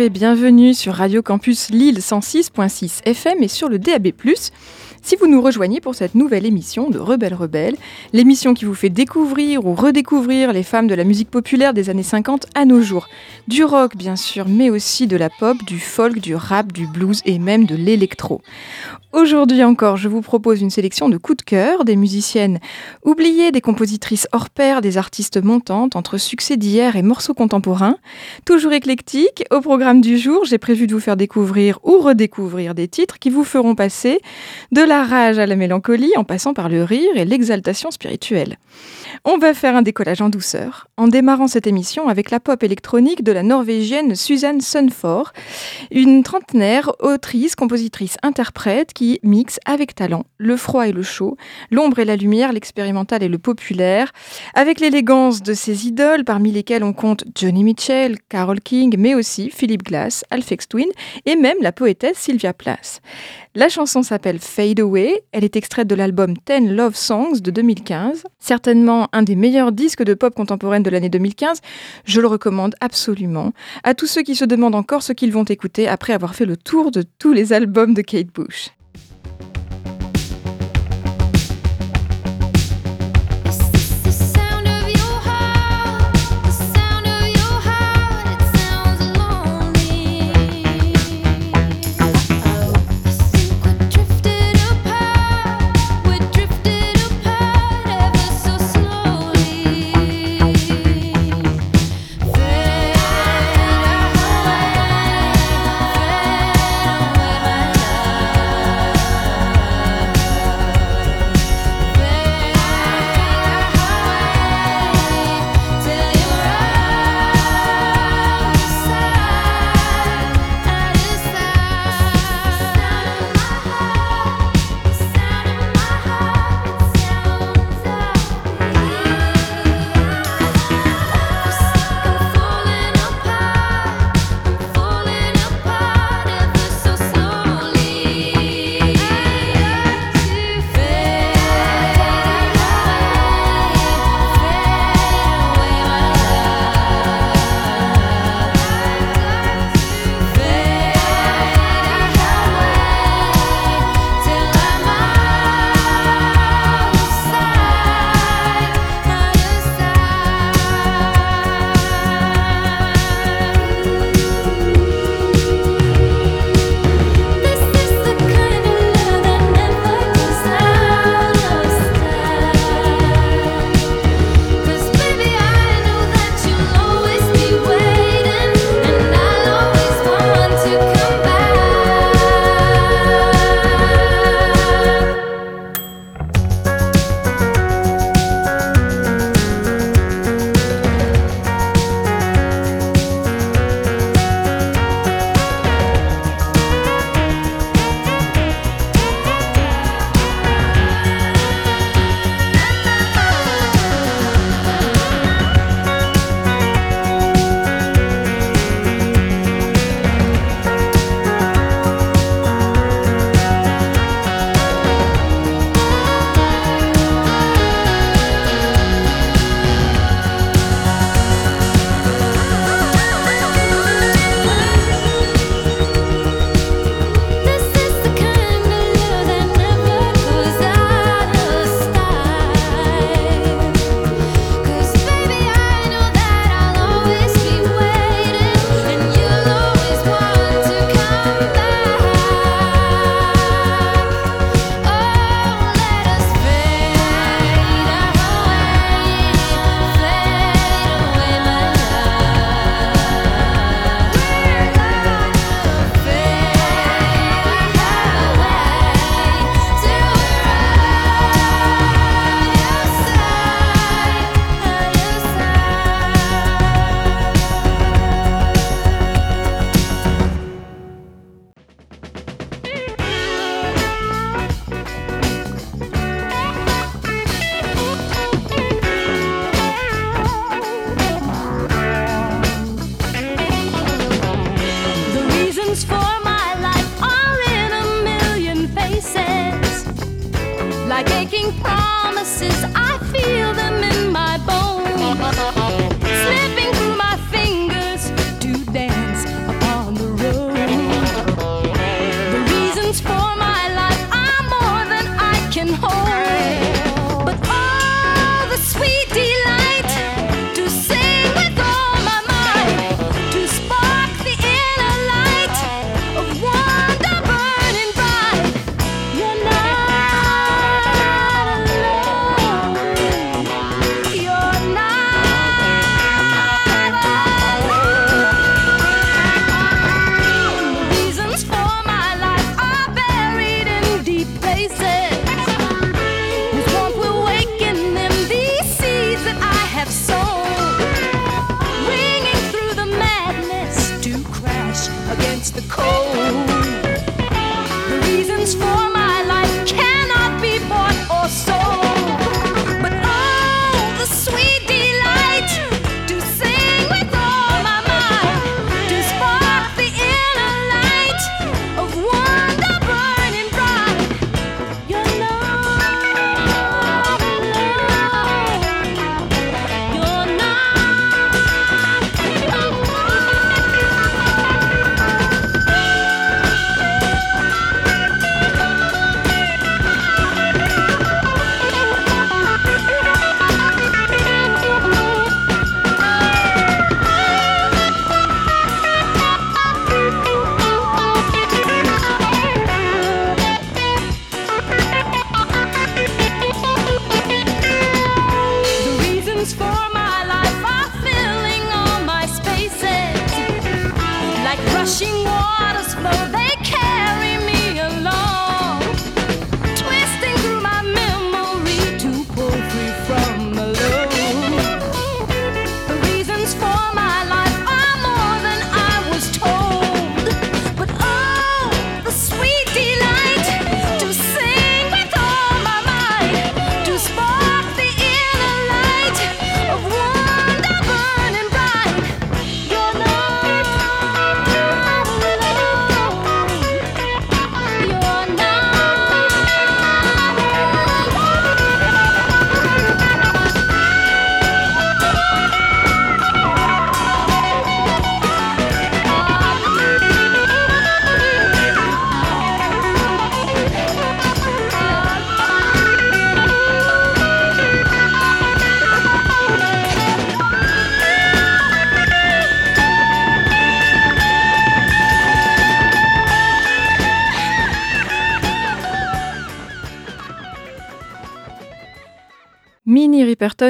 Et bienvenue sur Radio Campus Lille 106.6 FM et sur le DAB+. Si vous nous rejoignez pour cette nouvelle émission de Rebelle Rebelle, l'émission qui vous fait découvrir ou redécouvrir les femmes de la musique populaire des années 50 à nos jours. Du rock bien sûr, mais aussi de la pop, du folk, du rap, du blues et même de l'électro. Aujourd'hui encore, je vous propose une sélection de coups de cœur, des musiciennes oubliées, des compositrices hors pair, des artistes montantes, entre succès d'hier et morceaux contemporains. Toujours éclectique, au programme du jour, j'ai prévu de vous faire découvrir ou redécouvrir des titres qui vous feront passer de la rage à la mélancolie en passant par le rire et l'exaltation spirituelle. On va faire un décollage en douceur, en démarrant cette émission avec la pop électronique de la norvégienne Suzanne Sunford, une trentenaire, autrice, compositrice, interprète qui mixe avec talent le froid et le chaud, l'ombre et la lumière, l'expérimental et le populaire, avec l'élégance de ses idoles parmi lesquelles on compte Johnny Mitchell, Carole King, mais aussi Philip Glass, Alphex Twin et même la poétesse Sylvia Plath. La chanson s'appelle Fade Away, elle est extraite de l'album Ten Love Songs de 2015, certainement un des meilleurs disques de pop contemporaine de l'année 2015, je le recommande absolument à tous ceux qui se demandent encore ce qu'ils vont écouter après avoir fait le tour de tous les albums de Kate Bush.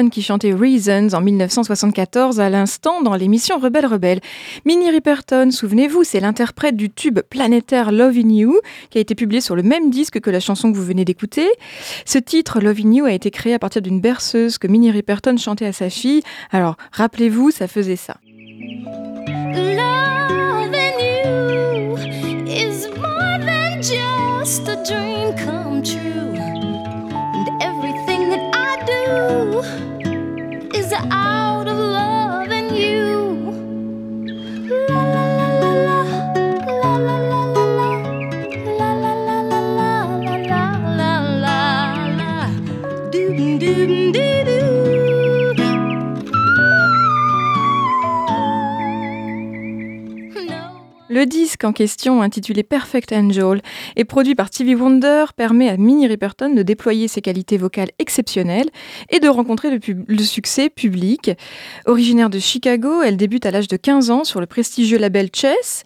Qui chantait Reasons en 1974 à l'instant dans l'émission Rebelle Rebelle. Minnie Riperton, souvenez-vous, c'est l'interprète du tube planétaire Love in You qui a été publié sur le même disque que la chanson que vous venez d'écouter. Ce titre, Love in You, a été créé à partir d'une berceuse que Minnie Riperton chantait à sa fille. Alors, rappelez-vous, ça faisait ça. You is more than just a dream come true. And is out of love Le disque en question, intitulé Perfect Angel, est produit par Stevie Wonder, permet à Minnie Riperton de déployer ses qualités vocales exceptionnelles et de rencontrer le, le succès public. Originaire de Chicago, elle débute à l'âge de 15 ans sur le prestigieux label Chess.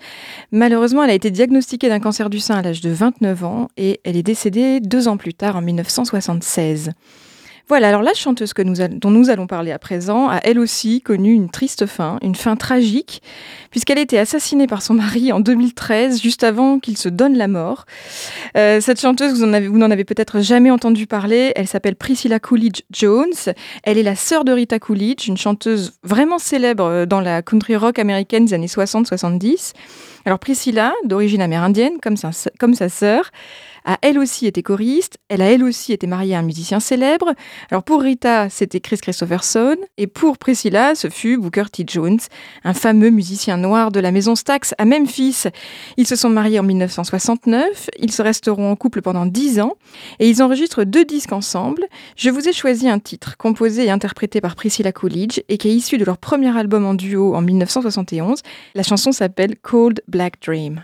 Malheureusement, elle a été diagnostiquée d'un cancer du sein à l'âge de 29 ans et elle est décédée deux ans plus tard, en 1976. Voilà, alors la chanteuse que nous dont nous allons parler à présent a elle aussi connu une triste fin, une fin tragique, puisqu'elle a été assassinée par son mari en 2013, juste avant qu'il se donne la mort. Euh, cette chanteuse, vous en avez- n'en avez peut-être jamais entendu parler, elle s'appelle Priscilla Coolidge Jones. Elle est la sœur de Rita Coolidge, une chanteuse vraiment célèbre euh, dans la country rock américaine des années 60-70. Alors Priscilla, d'origine amérindienne, comme sa, comme sa sœur, a elle aussi été choriste, elle a elle aussi été mariée à un musicien célèbre. Alors pour Rita, c'était Chris Christopherson, et pour Priscilla, ce fut Booker T. Jones, un fameux musicien noir de la maison Stax à Memphis. Ils se sont mariés en 1969, ils se resteront en couple pendant 10 ans, et ils enregistrent deux disques ensemble. Je vous ai choisi un titre composé et interprété par Priscilla Coolidge, et qui est issu de leur premier album en duo en 1971. La chanson s'appelle Cold Black Dream.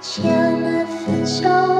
On. She'll never show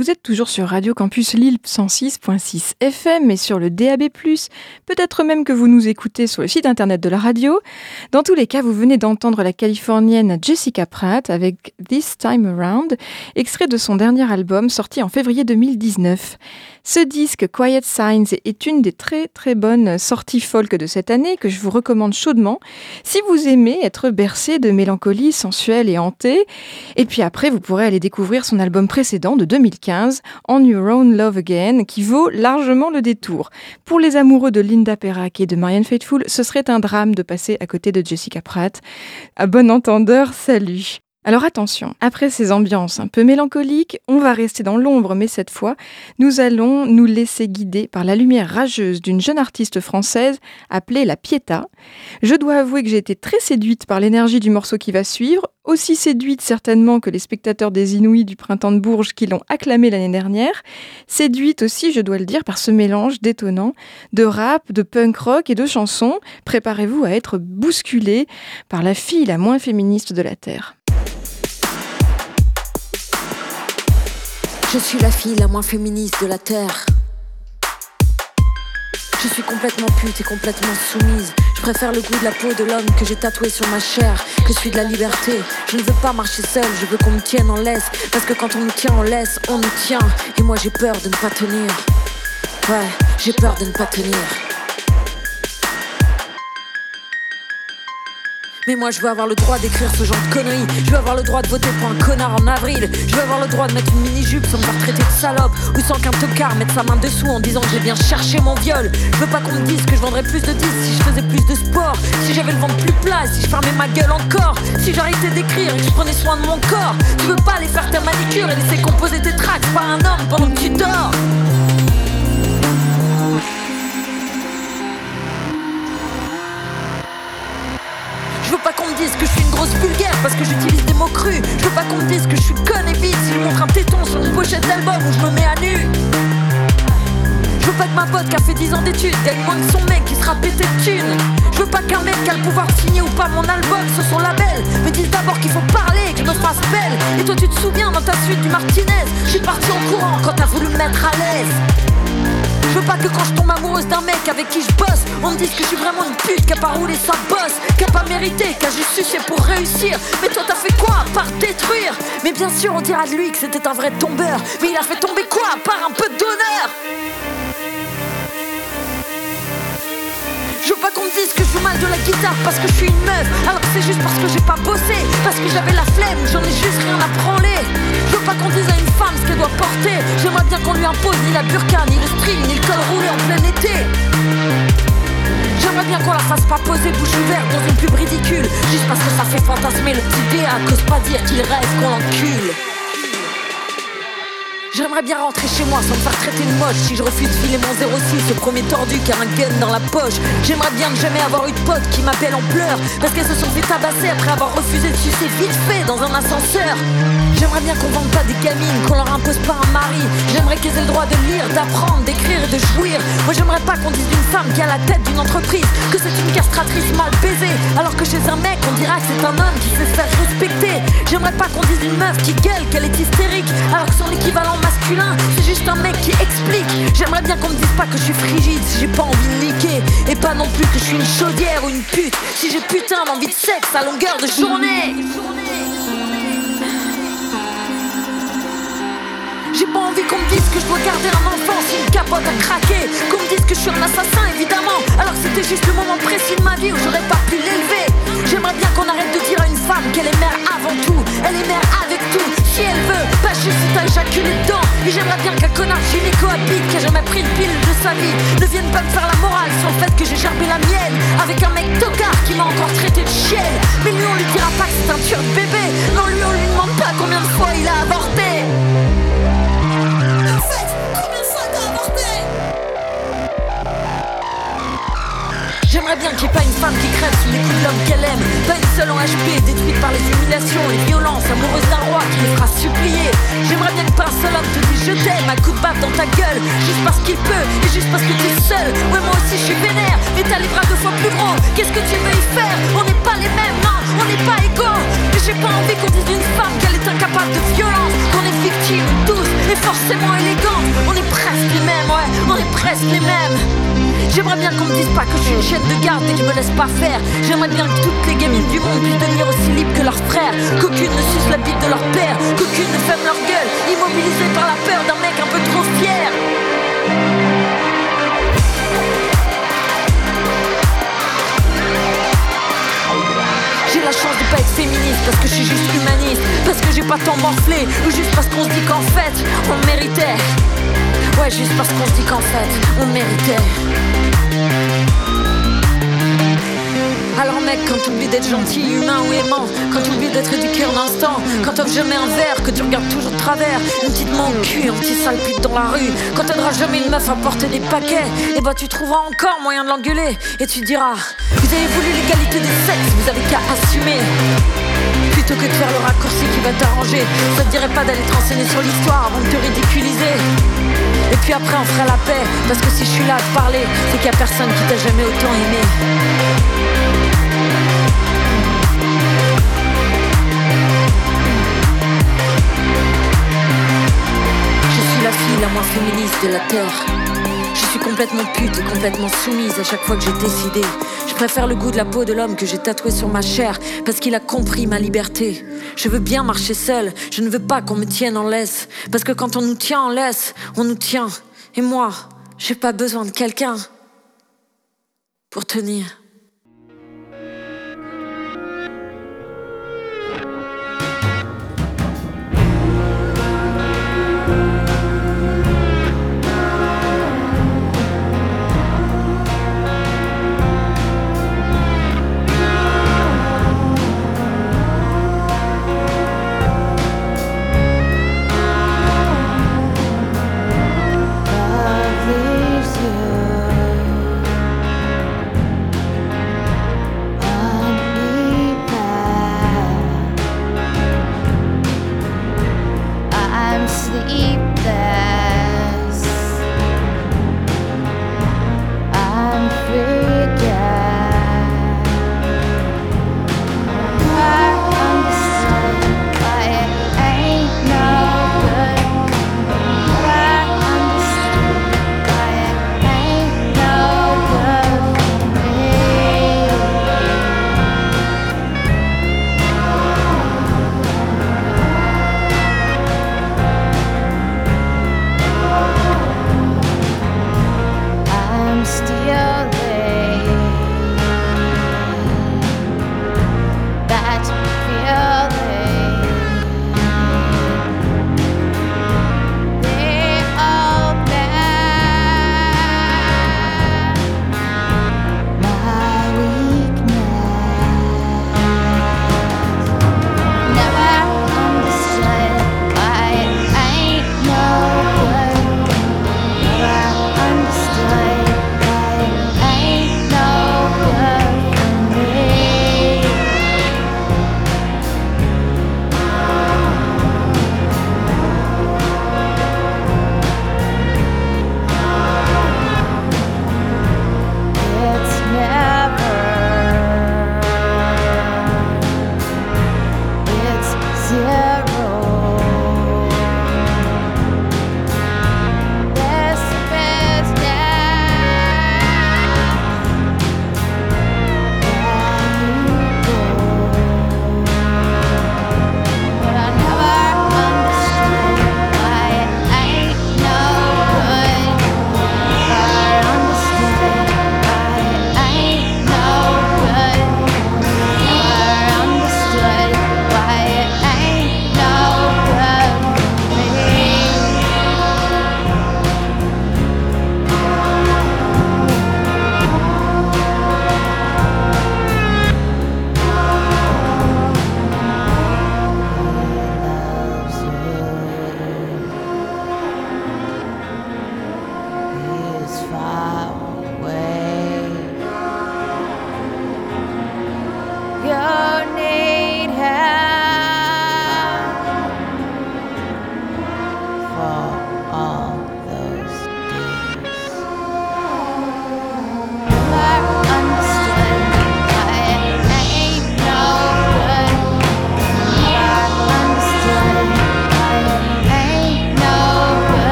Vous êtes toujours sur Radio Campus Lille 106.6 FM et sur le DAB+. Peut-être même que vous nous écoutez sur le site internet de la radio. Dans tous les cas, vous venez d'entendre la californienne Jessica Pratt avec This Time Around, extrait de son dernier album sorti en février 2019. Ce disque, Quiet Signs, est une des très très bonnes sorties folk de cette année que je vous recommande chaudement si vous aimez être bercé de mélancolie sensuelle et hantée. Et puis après, vous pourrez aller découvrir son album précédent de 2015, On Your Own Love Again, qui vaut largement le détour. Pour les amoureux de Linda Perrac et de Marianne Faithfull, ce serait un drame de passer à côté de Jessica Pratt. À bon entendeur, salut alors attention, après ces ambiances un peu mélancoliques, on va rester dans l'ombre, mais cette fois, nous allons nous laisser guider par la lumière rageuse d'une jeune artiste française appelée la Pieta. Je dois avouer que j'ai été très séduite par l'énergie du morceau qui va suivre, aussi séduite certainement que les spectateurs des Inouïs du printemps de Bourges qui l'ont acclamé l'année dernière, séduite aussi, je dois le dire, par ce mélange détonnant de rap, de punk rock et de chansons. Préparez-vous à être bousculé par la fille la moins féministe de la Terre. Je suis la fille la moins féministe de la Terre. Je suis complètement pute et complètement soumise. Je préfère le goût de la peau de l'homme que j'ai tatoué sur ma chair que celui de la liberté. Je ne veux pas marcher seule, je veux qu'on me tienne en laisse. Parce que quand on nous tient en laisse, on nous tient. Et moi j'ai peur de ne pas tenir. Ouais, j'ai peur de ne pas tenir. Mais moi je veux avoir le droit d'écrire ce genre de conneries. Je veux avoir le droit de voter pour un connard en avril. Je veux avoir le droit de mettre une mini-jupe sans me faire traiter de salope. Ou sans qu'un tocard mette sa main dessous en disant que j'ai bien cherché mon viol. Je veux pas qu'on me dise que je vendrais plus de disques si je faisais plus de sport. Si j'avais le ventre plus plat, si je fermais ma gueule encore. Si j'arrêtais d'écrire et que je prenais soin de mon corps. Tu veux pas aller faire ta manicure et laisser composer tes tracks par un homme pendant que tu dors me dise que je suis une grosse vulgaire parce que j'utilise des mots crus. Je veux pas qu'on dise que je suis conne et vite si je montre un téton sur une pochette d'album où je me mets à nu. Je veux pas que ma pote qui a fait 10 ans d'études gagne moins que son mec qui sera pété de thunes. Je veux pas qu'un mec qui a le pouvoir signer ou pas mon album sur son label me dise d'abord qu'il faut parler, que je me fasse belle. Et toi tu te souviens dans ta suite du Martinez, je suis parti en courant quand t'as voulu me mettre à l'aise. Je veux pas que quand je tombe amoureuse d'un mec avec qui je bosse, on me dise que je suis vraiment une pute qui a pas roulé sa bosse, qui a pas mérité, qui a juste sucé pour réussir. Mais toi t'as fait quoi à part détruire? Mais bien sûr on dira de lui que c'était un vrai tombeur, mais il a fait tomber quoi? À part un peu d'honneur Je veux pas qu'on me dise que je joue mal de la guitare parce que je suis une meuf Alors que c'est juste parce que j'ai pas bossé Parce que j'avais la flemme, j'en ai juste rien à branler. Je veux pas qu'on dise à une femme ce qu'elle doit porter. J'aimerais bien qu'on lui impose ni la burqa, ni le string, ni le col roulé en plein été. J'aimerais bien qu'on la fasse pas poser bouche ouverte dans une pub ridicule Juste parce que ça fait fantasmer le petit dé à cause pas dire qu'il rêve qu'on l'encule J'aimerais bien rentrer chez moi sans me faire traiter de moche. Si je refuse de filer mon 06 au premier tordu qui a un gun dans la poche. J'aimerais bien ne jamais avoir eu de potes qui m'appellent en pleurs. Parce qu'elles se sont fait tabasser après avoir refusé de sucer vite fait dans un ascenseur. J'aimerais bien qu'on vende pas des gamines, qu'on leur impose pas un mari. J'aimerais qu'elles aient le droit de lire, d'apprendre, d'écrire et de jouir. Moi j'aimerais pas qu'on dise d'une femme qui a la tête d'une entreprise Que c'est une castratrice mal baisée. Alors que chez un mec on dira que c'est un homme qui se faire respecter. J'aimerais pas qu'on dise d'une meuf qui gueule qu'elle est hystérique Alors que son équivalent masculin c'est juste un mec qui explique. J'aimerais bien qu'on me dise pas que je suis frigide si j'ai pas envie de niquer. Et pas non plus que je suis une chaudière ou une pute. Si j'ai putain d'envie de sexe à longueur de journée J'ai pas envie qu'on me dise que je dois garder un enfant. Si une capote a craqué Qu'on me dise que je suis un assassin évidemment. Alors c'était juste le moment précis de ma vie où j'aurais pas pu l'élever. J'aimerais bien qu'on arrête de dire à une femme qu'elle est mère avant tout. Elle est mère avec tout. Si elle veut, pas juste si t'as éjaculé dedans Et j'aimerais bien qu'un connard gynéco habite Qui a jamais pris une pile de sa vie Ne vienne pas me faire la morale sur le fait que j'ai gerbé la mienne Avec un mec tocard qui m'a encore traité de chienne. Mais lui on lui dira pas que c'est un tueur de bébé. Non lui on lui demande pas combien de fois il a avorté J'aimerais bien qu'il n'y ait pas une femme qui crève sous les coups de l'homme qu'elle aime. Pas une seule en HP détruite par les humiliations Les violences. Amoureuses d'un roi qui les fera supplier. J'aimerais bien que pas un seul homme te dise je t'aime à coup de baffe dans ta gueule. Juste parce qu'il peut et juste parce que tu es seul. Ouais moi aussi je suis vénère. Mais t'as les bras deux fois plus gros. Qu'est-ce que tu veux y faire? On n'est pas les mêmes, non, on n'est pas égaux. Mais j'ai pas envie qu'on dise d'une femme qu'elle est incapable de violence. Qu'on est victime tous et forcément élégante. On est presque les mêmes, ouais, on est presque les mêmes J'aimerais bien qu'on me dise pas que je suis une chaîne de garde et que je me laisse pas faire. J'aimerais bien que toutes les gamines du monde puissent devenir aussi libres que leurs frères. Qu'aucune ne suce la bite de leur père. Qu'aucune ne ferme leur gueule, immobilisée par la peur d'un mec un peu trop fier. J'ai la chance de pas être féministe parce que je suis juste humaniste Parce que j'ai pas tant morflé Ou juste parce qu'on se dit qu'en fait on méritait Ouais juste parce qu'on se dit qu'en fait on méritait. Alors mec, quand t'oublies d'être gentil, humain ou aimant Quand t'oublies d'être éduqué en instant Quand t'offres jamais un verre, que tu regardes toujours de travers Une petite main au cul, un petit sale pute dans la rue Quand t'aideras jamais une meuf à porter des paquets Et bah tu trouveras encore moyen de l'engueuler Et tu diras Vous avez voulu l'égalité des sexes, vous avez qu'à assumer Plutôt que de faire le raccourci qui va t'arranger Ça te dirait pas d'aller te renseigner sur l'histoire avant de te ridiculiser et puis après on fera la paix. Parce que si je suis là à te parler C'est qu'il y a personne qui t'a jamais autant aimé. Je suis la fille la moins féministe de la Terre suis complètement pute et complètement soumise à chaque fois que j'ai décidé. Je préfère le goût de la peau de l'homme que j'ai tatoué sur ma chair parce qu'il a compris ma liberté. Je veux bien marcher seule, je ne veux pas qu'on me tienne en laisse. Parce que quand on nous tient en laisse, on nous tient. Et moi, j'ai pas besoin de quelqu'un pour tenir.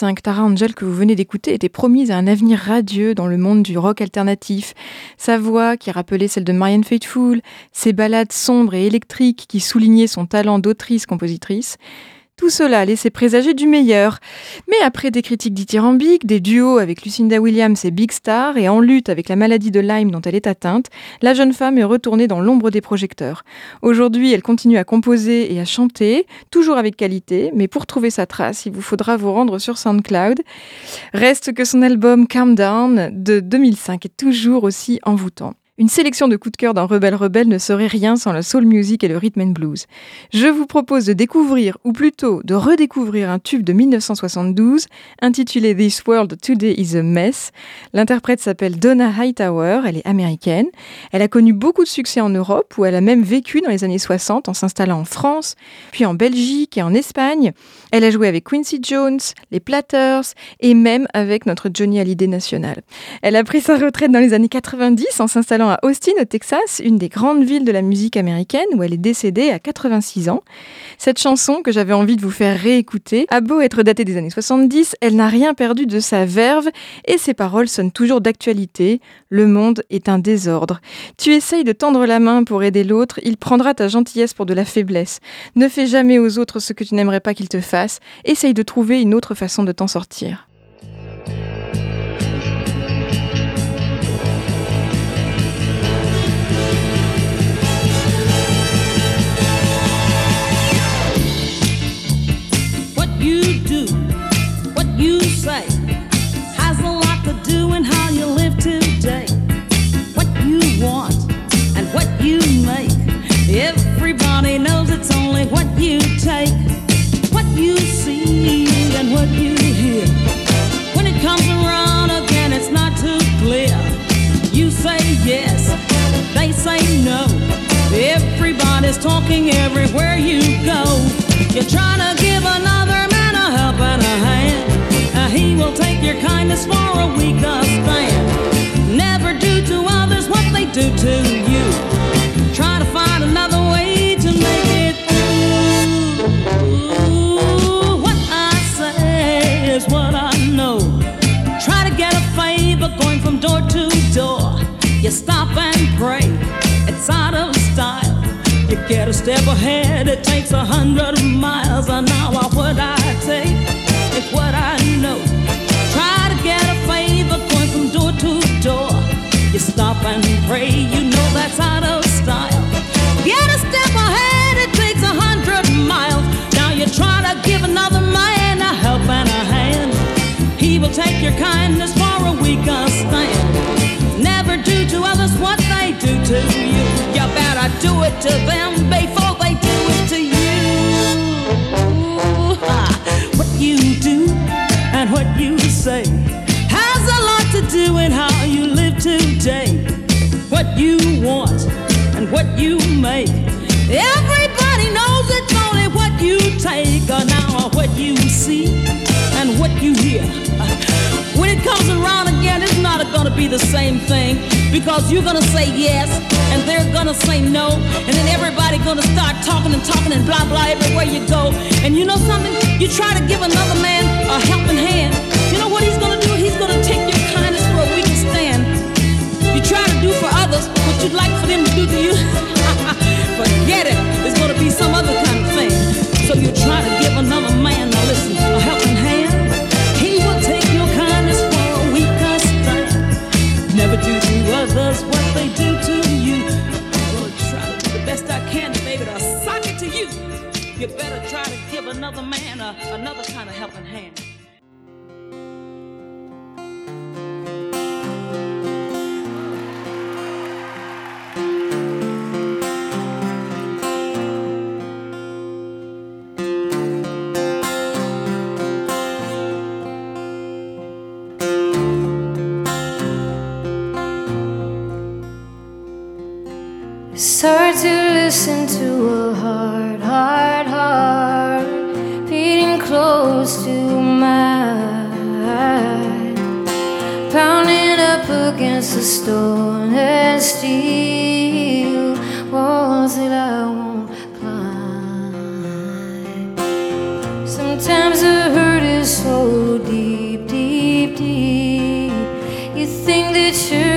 2005, Tara Angel, que vous venez d'écouter, était promise à un avenir radieux dans le monde du rock alternatif. Sa voix, qui rappelait celle de Marianne Faithfull, ses ballades sombres et électriques qui soulignaient son talent d'autrice-compositrice, tout cela laissait présager du meilleur. Mais après des critiques dithyrambiques, des duos avec Lucinda Williams et Big Star, et en lutte avec la maladie de Lyme dont elle est atteinte, la jeune femme est retournée dans l'ombre des projecteurs. Aujourd'hui, elle continue à composer et à chanter, toujours avec qualité, mais pour trouver sa trace, il vous faudra vous rendre sur SoundCloud. Reste que son album Calm Down de 2005 est toujours aussi envoûtant. Une sélection de coups de cœur d'un rebelle rebelle ne serait rien sans la soul music et le rhythm and blues. Je vous propose de découvrir, ou plutôt de redécouvrir un tube de 1972 intitulé This World Today is a Mess. L'interprète s'appelle Donna Hightower, elle est américaine. Elle a connu beaucoup de succès en Europe, où elle a même vécu dans les années 60 en s'installant en France, puis en Belgique et en Espagne. Elle a joué avec Quincy Jones, les Platters et même avec notre Johnny Hallyday national. Elle a pris sa retraite dans les années 90 en s'installant à Austin, au Texas, une des grandes villes de la musique américaine où elle est décédée à 86 ans. Cette chanson que j'avais envie de vous faire réécouter a beau être datée des années 70, elle n'a rien perdu de sa verve et ses paroles sonnent toujours d'actualité. Le monde est un désordre. Tu essayes de tendre la main pour aider l'autre, il prendra ta gentillesse pour de la faiblesse. Ne fais jamais aux autres ce que tu n'aimerais pas qu'ils te fassent. Essaye de trouver une autre façon de t'en sortir. It's only what you take. What you see and what you hear. When it comes around again, it's not too clear. You say yes, they say no. Everybody's talking everywhere you go. You're trying to give another man a helping a hand. Uh, he will take your kindness for a weaker stand. Never do to others what they do to You stop and pray, it's out of style. You get a step ahead, it takes a hundred miles an hour. What I take is what I know. Try to get a favor going from door to door. You stop and pray, you know that's out of style. Get a step ahead, it takes a hundred miles. Now you try to give another man a help and a hand. He will take your kindness for a weaker stand. Do to others what they do to you. You better do it to them before they do it to you. What you do and what you say has a lot to do in how you live today. What you want and what you make. Everybody knows it's only what you take or now what you see and what you hear. When it comes around gonna be the same thing because you're gonna say yes and they're gonna say no, and then everybody gonna start talking and talking and blah blah everywhere you go. And you know something? You try to give another man a helping hand. You know what he's gonna do? He's gonna take your kindness for a weak stand. You try to do for others what you'd like for them to do to you. Forget it. It's gonna be some other kind of thing. So you try to give another man, others what they do to you. I'm gonna try to do the best I can, baby, to sock it to you. You better try to give another man a, another kind of helping hand. Sometimes the hurt is so deep, deep, deep. You think that you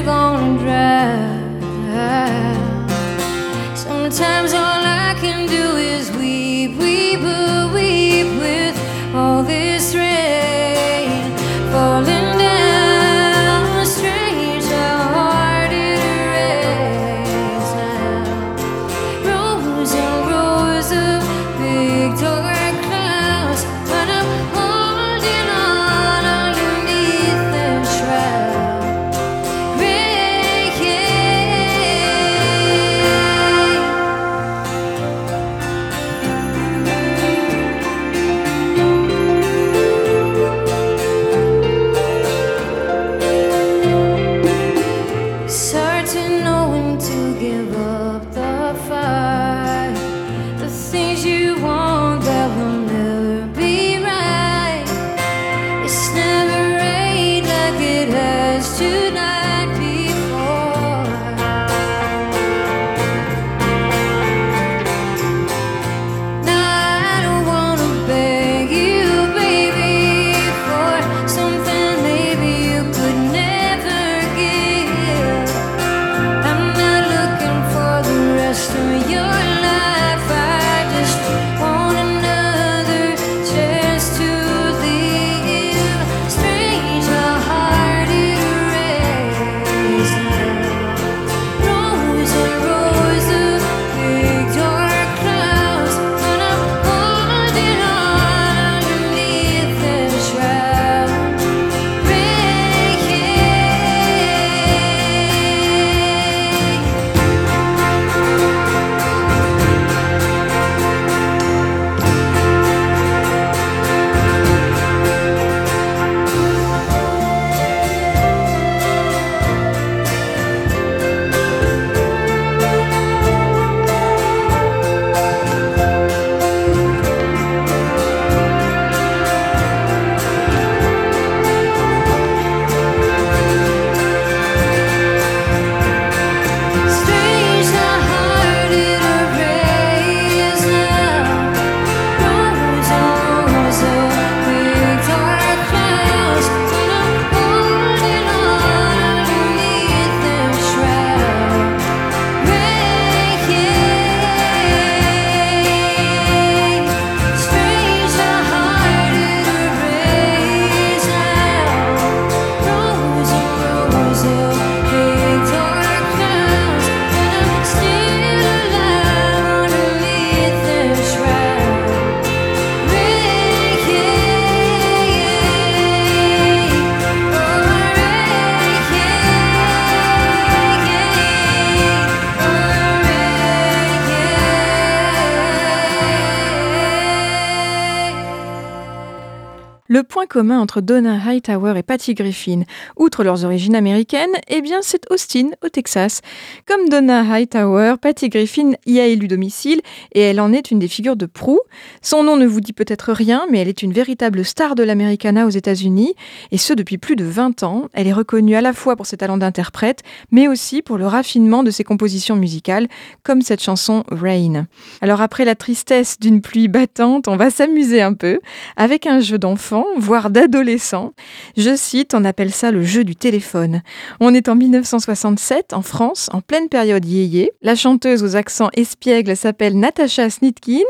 commun entre Donna Hightower et Patty Griffin, outre leurs origines américaines, eh bien c'est Austin, au Texas. Comme Donna Hightower, Patty Griffin y a élu domicile et elle en est une des figures de proue. Son nom ne vous dit peut-être rien, mais elle est une véritable star de l'Americana aux États-Unis, et ce depuis plus de 20 ans. Elle est reconnue à la fois pour ses talents d'interprète, mais aussi pour le raffinement de ses compositions musicales, comme cette chanson Rain. Alors après la tristesse d'une pluie battante, on va s'amuser un peu avec un jeu d'enfant, voire d'adolescent. Je cite, on appelle ça le jeu du téléphone. On est en 1967 en France, en pleine période yéyé. La chanteuse aux accents espiègles s'appelle Natasha Snitkin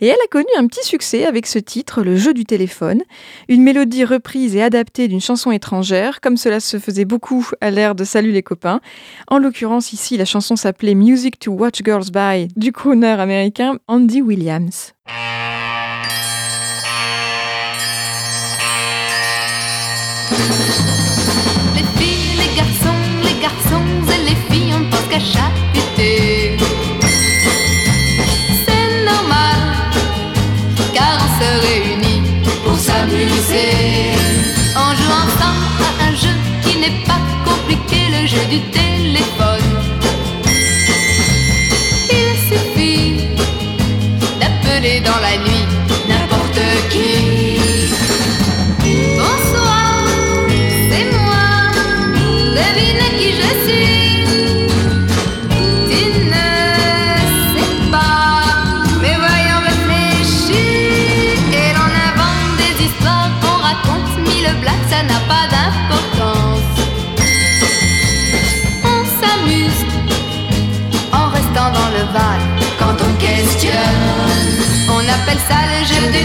et elle a connu un petit succès avec ce titre, le jeu du téléphone. Une mélodie reprise et adaptée d'une chanson étrangère, comme cela se faisait beaucoup à l'ère de Salut les copains. En l'occurrence ici, la chanson s'appelait Music to Watch Girls By du crooner américain Andy Williams. C'est normal, car on se réunit pour s'amuser. On joue ensemble à un jeu qui n'est pas compliqué, le jeu du téléphone. Il suffit d'appeler dans la nuit On appelle ça le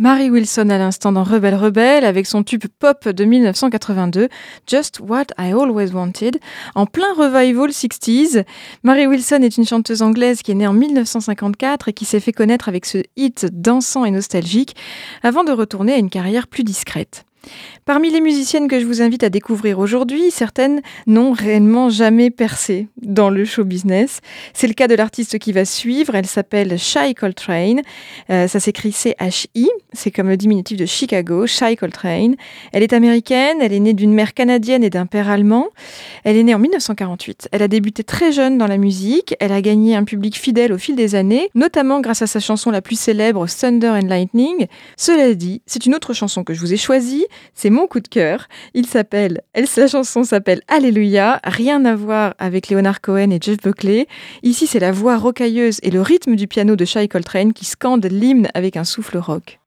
Mary Wilson à l'instant dans Rebelle Rebelle avec son tube pop de 1982, Just What I Always Wanted, en plein revival 60s. Mary Wilson est une chanteuse anglaise qui est née en 1954 et qui s'est fait connaître avec ce hit dansant et nostalgique avant de retourner à une carrière plus discrète. Parmi les musiciennes que je vous invite à découvrir aujourd'hui, certaines n'ont réellement jamais percé dans le show business. C'est le cas de l'artiste qui va suivre. Elle s'appelle Shy Coltrane. Euh, ça s'écrit C-H-I. C'est comme le diminutif de Chicago, Shy Coltrane. Elle est américaine. Elle est née d'une mère canadienne et d'un père allemand. Elle est née en 1948. Elle a débuté très jeune dans la musique. Elle a gagné un public fidèle au fil des années, notamment grâce à sa chanson la plus célèbre, Thunder and Lightning. Cela dit, c'est une autre chanson que je vous ai choisie. C'est mon coup de cœur. Il elle, chanson s'appelle Alléluia. Rien à voir avec Leonard Cohen et Jeff Buckley. Ici, c'est la voix rocailleuse et le rythme du piano de Shai Coltrane qui scande l'hymne avec un souffle rock.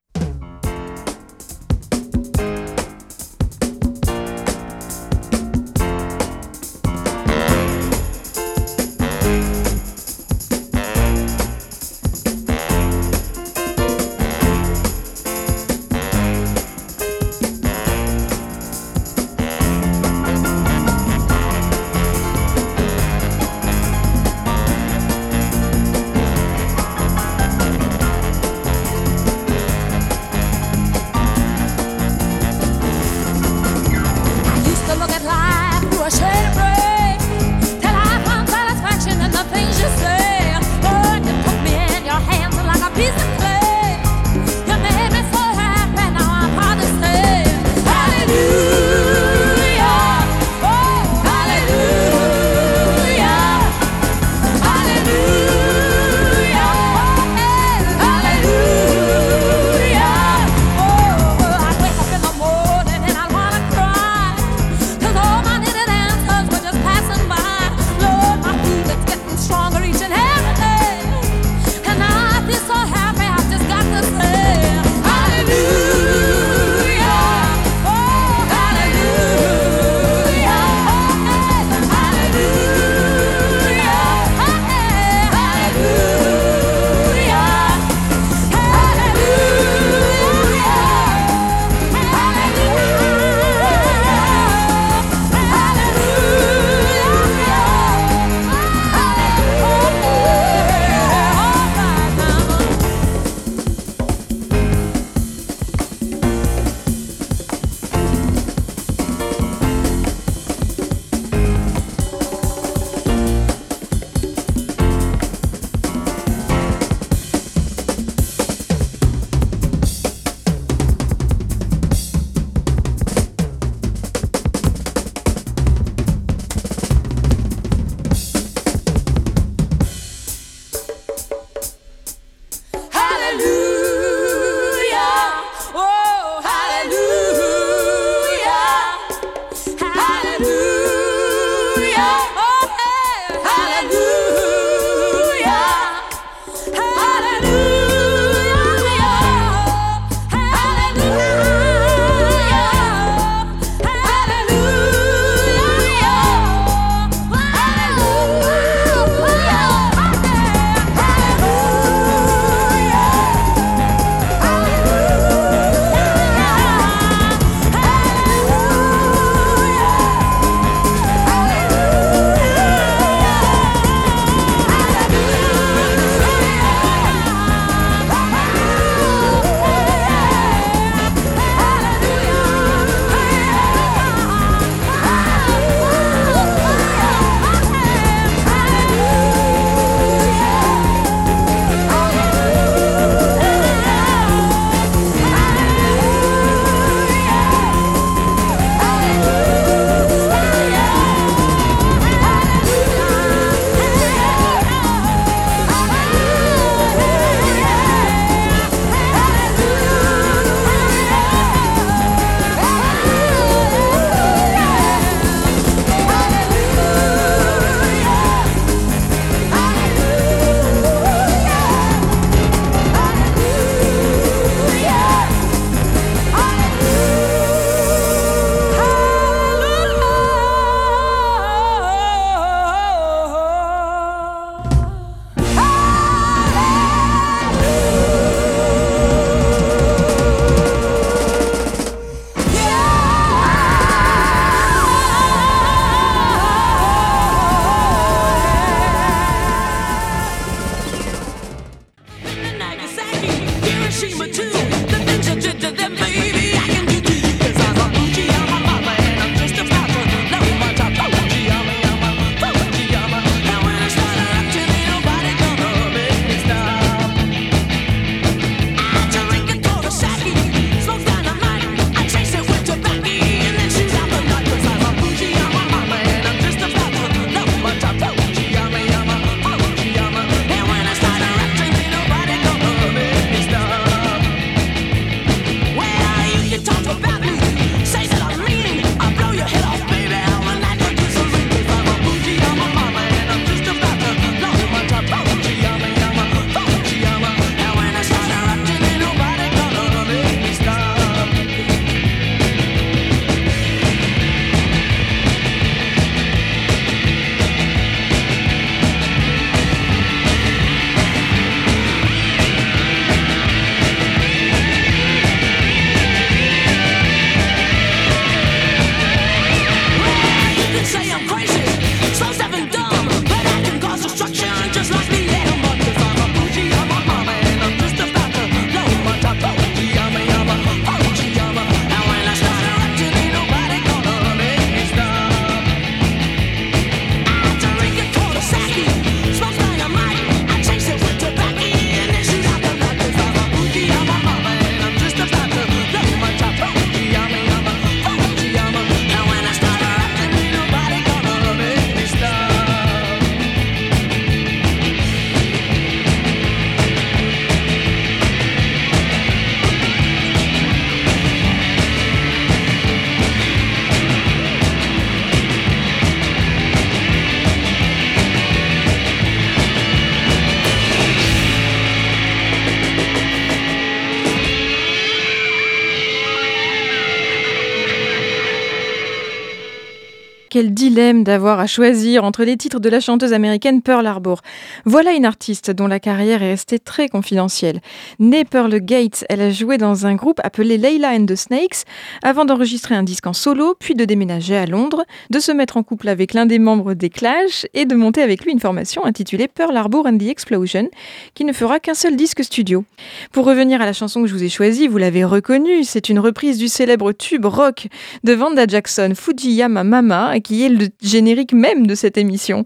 Dilemme d'avoir à choisir entre les titres de la chanteuse américaine Pearl Harbor. Voilà une artiste dont la carrière est restée très confidentielle. Née Pearl Gates, elle a joué dans un groupe appelé Layla and the Snakes avant d'enregistrer un disque en solo, puis de déménager à Londres, de se mettre en couple avec l'un des membres des Clash et de monter avec lui une formation intitulée Pearl Harbor and the Explosion, qui ne fera qu'un seul disque studio. Pour revenir à la chanson que je vous ai choisie, vous l'avez reconnue, c'est une reprise du célèbre tube rock de Vanda Jackson, Fujiyama Mama, qui est le générique même de cette émission.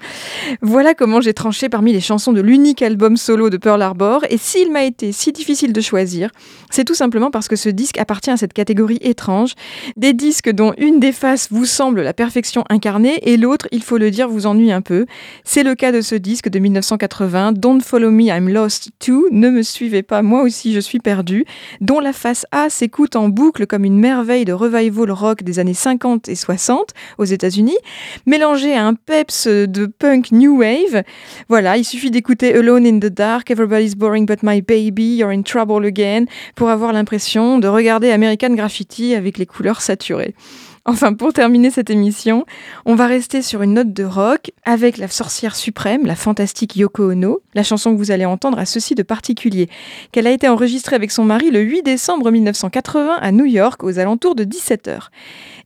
Voilà comment j'ai tranché parmi les chansons de l'unique album solo de Pearl Harbor, et s'il m'a été si difficile de choisir, c'est tout simplement parce que ce disque appartient à cette catégorie étrange, des disques dont une des faces vous semble la perfection incarnée et l'autre, il faut le dire, vous ennuie un peu. C'est le cas de ce disque de 1980, Don't Follow Me, I'm Lost Too, Ne me suivez pas, moi aussi je suis perdu, dont la face A s'écoute en boucle comme une merveille de revival rock des années 50 et 60 aux États-Unis, mélangé à un peps de punk new wave. Voilà, il suffit d'écouter Alone in the Dark, Everybody's Boring But My Baby, You're in Trouble Again pour avoir l'impression de regarder American Graffiti avec les couleurs saturées. Enfin, pour terminer cette émission, on va rester sur une note de rock avec la sorcière suprême, la fantastique Yoko Ono. La chanson que vous allez entendre a ceci de particulier, qu'elle a été enregistrée avec son mari le 8 décembre 1980 à New York aux alentours de 17h.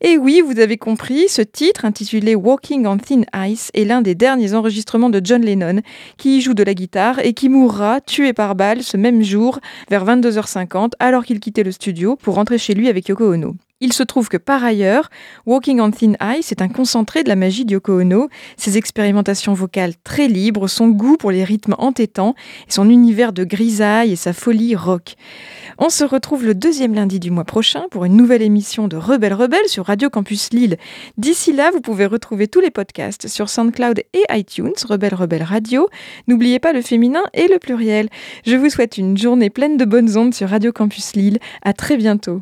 Et oui, vous avez compris, ce titre intitulé Walking on Thin Ice est l'un des derniers enregistrements de John Lennon, qui y joue de la guitare et qui mourra tué par balle ce même jour vers 22h50 alors qu'il quittait le studio pour rentrer chez lui avec Yoko Ono. Il se trouve que par ailleurs, Walking on Thin Ice est un concentré de la magie de Ono, ses expérimentations vocales très libres, son goût pour les rythmes entêtants, son univers de grisaille et sa folie rock. On se retrouve le deuxième lundi du mois prochain pour une nouvelle émission de Rebelle Rebelle sur Radio Campus Lille. D'ici là, vous pouvez retrouver tous les podcasts sur SoundCloud et iTunes, Rebelle Rebelle Radio. N'oubliez pas le féminin et le pluriel. Je vous souhaite une journée pleine de bonnes ondes sur Radio Campus Lille. À très bientôt.